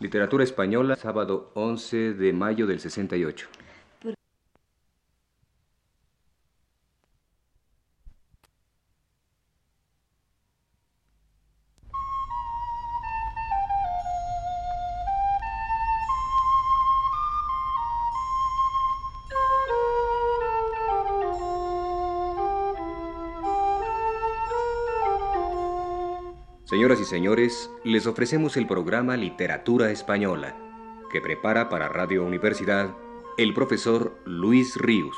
Literatura Española, sábado 11 de mayo del 68. Señoras y señores, les ofrecemos el programa Literatura Española, que prepara para Radio Universidad el profesor Luis Ríos.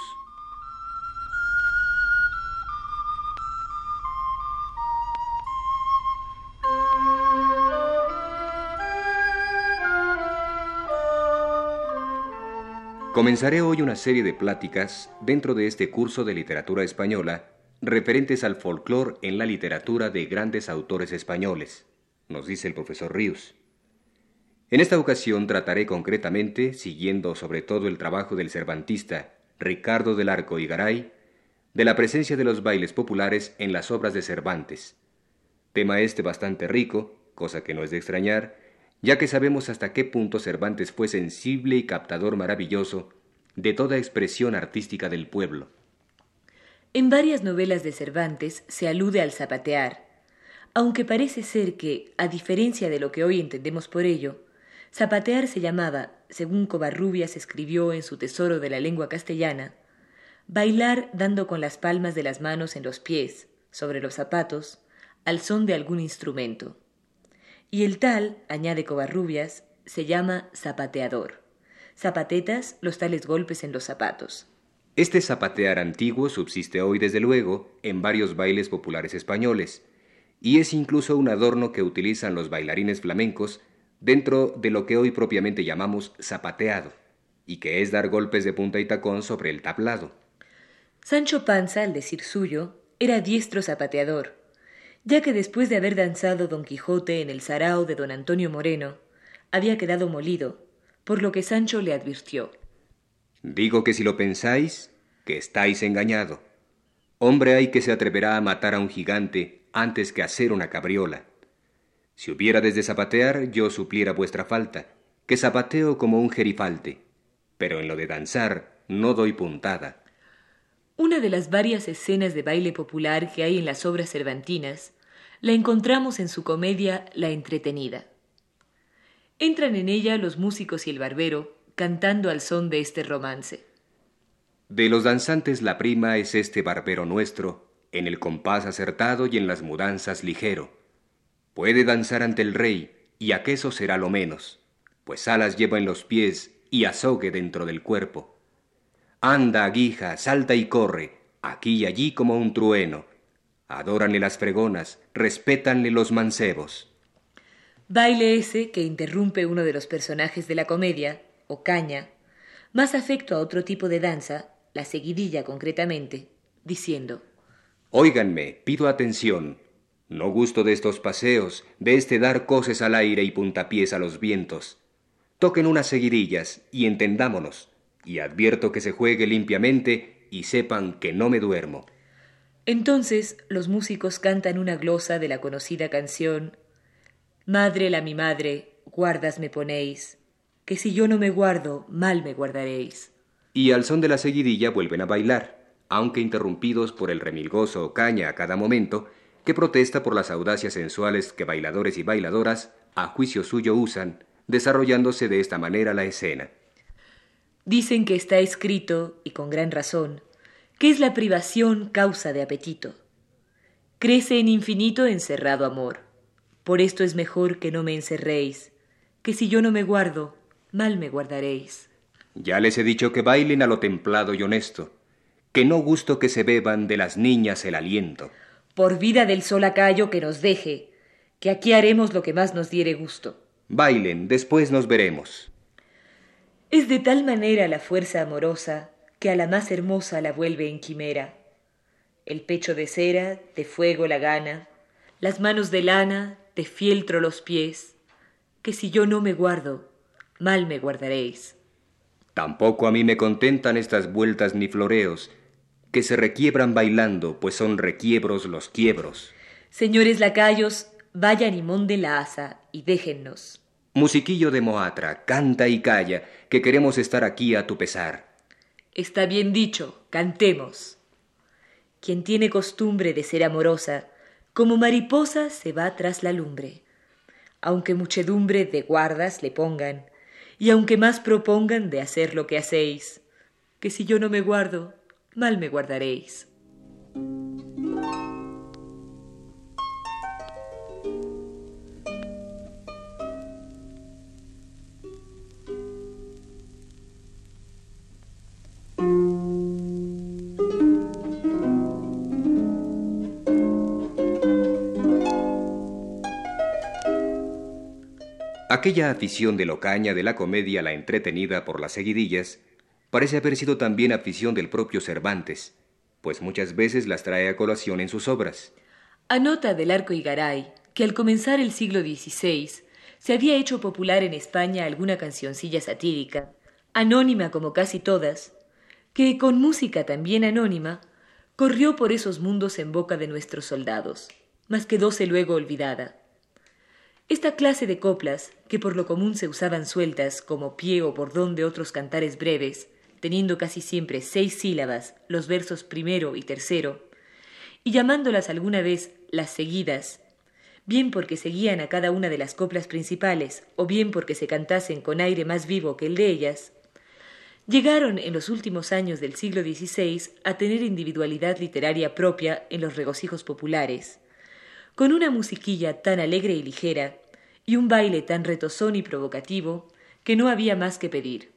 Comenzaré hoy una serie de pláticas dentro de este curso de literatura española referentes al folclore en la literatura de grandes autores españoles, nos dice el profesor Ríos. En esta ocasión trataré concretamente, siguiendo sobre todo el trabajo del cervantista Ricardo del Arco y Garay, de la presencia de los bailes populares en las obras de Cervantes. Tema este bastante rico, cosa que no es de extrañar, ya que sabemos hasta qué punto Cervantes fue sensible y captador maravilloso de toda expresión artística del pueblo. En varias novelas de Cervantes se alude al zapatear, aunque parece ser que, a diferencia de lo que hoy entendemos por ello, zapatear se llamaba, según Covarrubias escribió en su Tesoro de la lengua castellana, bailar dando con las palmas de las manos en los pies, sobre los zapatos, al son de algún instrumento. Y el tal, añade Covarrubias, se llama zapateador. Zapatetas los tales golpes en los zapatos. Este zapatear antiguo subsiste hoy, desde luego, en varios bailes populares españoles, y es incluso un adorno que utilizan los bailarines flamencos dentro de lo que hoy propiamente llamamos zapateado, y que es dar golpes de punta y tacón sobre el tablado. Sancho Panza, al decir suyo, era diestro zapateador, ya que después de haber danzado Don Quijote en el sarao de don Antonio Moreno, había quedado molido, por lo que Sancho le advirtió. Digo que si lo pensáis, que estáis engañado. Hombre hay que se atreverá a matar a un gigante antes que hacer una cabriola. Si hubiérades de zapatear, yo supliera vuestra falta, que zapateo como un gerifalte, pero en lo de danzar no doy puntada. Una de las varias escenas de baile popular que hay en las obras cervantinas la encontramos en su comedia La entretenida. Entran en ella los músicos y el barbero, cantando al son de este romance. De los danzantes la prima es este barbero nuestro, en el compás acertado y en las mudanzas ligero. Puede danzar ante el rey, y aqueso será lo menos, pues alas lleva en los pies y azogue dentro del cuerpo. Anda, aguija, salta y corre, aquí y allí como un trueno. Adóranle las fregonas, respétanle los mancebos. Baile ese que interrumpe uno de los personajes de la comedia, o caña, más afecto a otro tipo de danza, la seguidilla concretamente, diciendo Óiganme, pido atención. No gusto de estos paseos, de este dar coces al aire y puntapiés a los vientos. Toquen unas seguidillas y entendámonos, y advierto que se juegue limpiamente y sepan que no me duermo. Entonces los músicos cantan una glosa de la conocida canción Madre la mi madre, guardas me ponéis, que si yo no me guardo, mal me guardaréis. Y al son de la seguidilla vuelven a bailar, aunque interrumpidos por el remilgoso caña a cada momento, que protesta por las audacias sensuales que bailadores y bailadoras, a juicio suyo, usan, desarrollándose de esta manera la escena. Dicen que está escrito, y con gran razón, que es la privación causa de apetito. Crece en infinito encerrado amor. Por esto es mejor que no me encerréis, que si yo no me guardo, mal me guardaréis. Ya les he dicho que bailen a lo templado y honesto, que no gusto que se beban de las niñas el aliento. Por vida del sol acayo que nos deje, que aquí haremos lo que más nos diere gusto. Bailen, después nos veremos. Es de tal manera la fuerza amorosa que a la más hermosa la vuelve en quimera. El pecho de cera, de fuego la gana, las manos de lana, de fieltro los pies, que si yo no me guardo, mal me guardaréis. Tampoco a mí me contentan estas vueltas ni floreos, que se requiebran bailando, pues son requiebros los quiebros. Señores lacayos, vayan y monden la asa y déjennos. Musiquillo de Moatra, canta y calla, que queremos estar aquí a tu pesar. Está bien dicho, cantemos. Quien tiene costumbre de ser amorosa, como mariposa se va tras la lumbre. Aunque muchedumbre de guardas le pongan, y aunque más propongan de hacer lo que hacéis, que si yo no me guardo, mal me guardaréis. Aquella afición de Locaña de la comedia la entretenida por las seguidillas parece haber sido también afición del propio Cervantes, pues muchas veces las trae a colación en sus obras. Anota del Arco y Garay que al comenzar el siglo XVI se había hecho popular en España alguna cancioncilla satírica, anónima como casi todas, que con música también anónima corrió por esos mundos en boca de nuestros soldados, mas quedóse luego olvidada. Esta clase de coplas, que por lo común se usaban sueltas como pie o bordón de otros cantares breves, teniendo casi siempre seis sílabas, los versos primero y tercero, y llamándolas alguna vez las seguidas, bien porque seguían a cada una de las coplas principales, o bien porque se cantasen con aire más vivo que el de ellas, llegaron en los últimos años del siglo XVI a tener individualidad literaria propia en los regocijos populares, con una musiquilla tan alegre y ligera, y un baile tan retozón y provocativo, que no había más que pedir.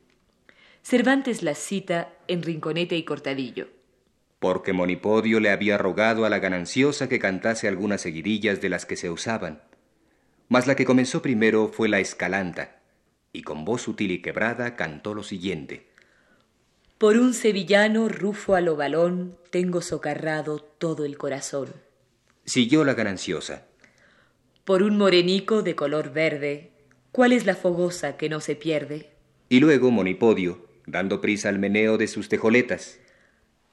Cervantes las cita en Rinconete y Cortadillo. Porque Monipodio le había rogado a la gananciosa que cantase algunas seguidillas de las que se usaban. Mas la que comenzó primero fue la Escalanta, y con voz sutil y quebrada cantó lo siguiente. Por un sevillano rufo a lo balón tengo socarrado todo el corazón. Siguió la gananciosa. Por un morenico de color verde, ¿cuál es la fogosa que no se pierde? Y luego Monipodio, dando prisa al meneo de sus tejoletas.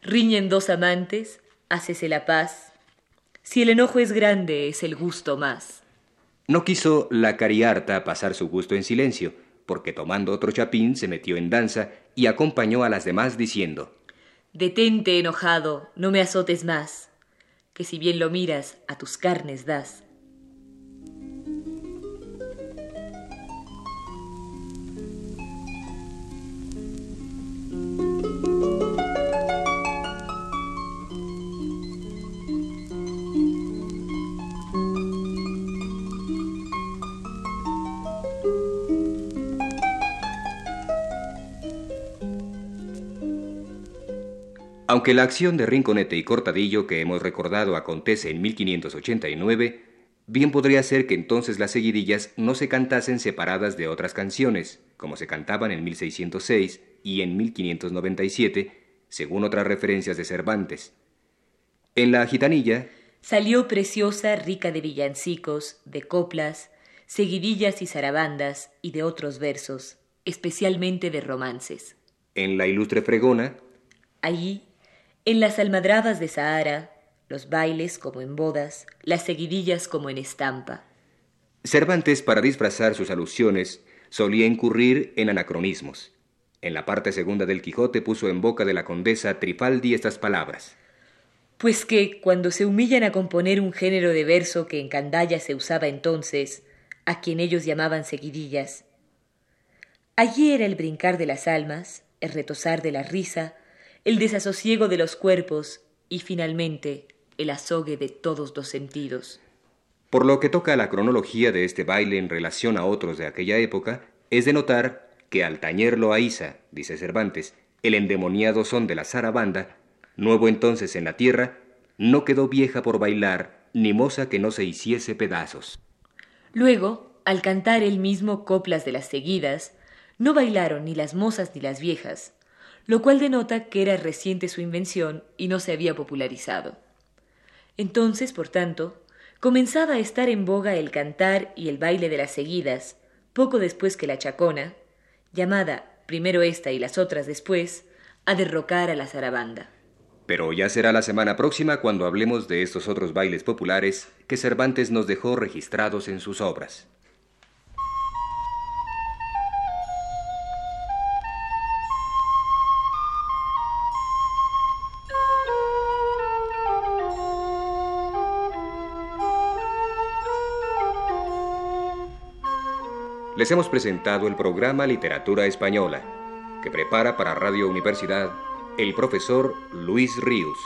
Riñen dos amantes, hácese la paz. Si el enojo es grande, es el gusto más. No quiso la cariarta pasar su gusto en silencio, porque tomando otro chapín se metió en danza y acompañó a las demás diciendo Detente, enojado, no me azotes más que si bien lo miras, a tus carnes das. Aunque la acción de Rinconete y Cortadillo que hemos recordado acontece en 1589, bien podría ser que entonces las seguidillas no se cantasen separadas de otras canciones, como se cantaban en 1606 y en 1597, según otras referencias de Cervantes. En la gitanilla salió preciosa, rica de villancicos, de coplas, seguidillas y zarabandas y de otros versos, especialmente de romances. En la ilustre fregona allí en las almadrabas de Sahara, los bailes como en bodas, las seguidillas como en estampa. Cervantes, para disfrazar sus alusiones, solía incurrir en anacronismos. En la parte segunda del Quijote puso en boca de la condesa Trifaldi estas palabras. Pues que, cuando se humillan a componer un género de verso que en Candaya se usaba entonces, a quien ellos llamaban seguidillas, allí era el brincar de las almas, el retosar de la risa, el desasosiego de los cuerpos y finalmente el azogue de todos los sentidos. Por lo que toca a la cronología de este baile en relación a otros de aquella época, es de notar que al tañerlo a Isa, dice Cervantes, el endemoniado son de la zarabanda, nuevo entonces en la tierra, no quedó vieja por bailar, ni moza que no se hiciese pedazos. Luego, al cantar él mismo coplas de las seguidas, no bailaron ni las mozas ni las viejas, lo cual denota que era reciente su invención y no se había popularizado. Entonces, por tanto, comenzaba a estar en boga el cantar y el baile de las seguidas, poco después que la chacona, llamada primero esta y las otras después, a derrocar a la zarabanda. Pero ya será la semana próxima cuando hablemos de estos otros bailes populares que Cervantes nos dejó registrados en sus obras. Les hemos presentado el programa Literatura Española, que prepara para Radio Universidad el profesor Luis Ríos.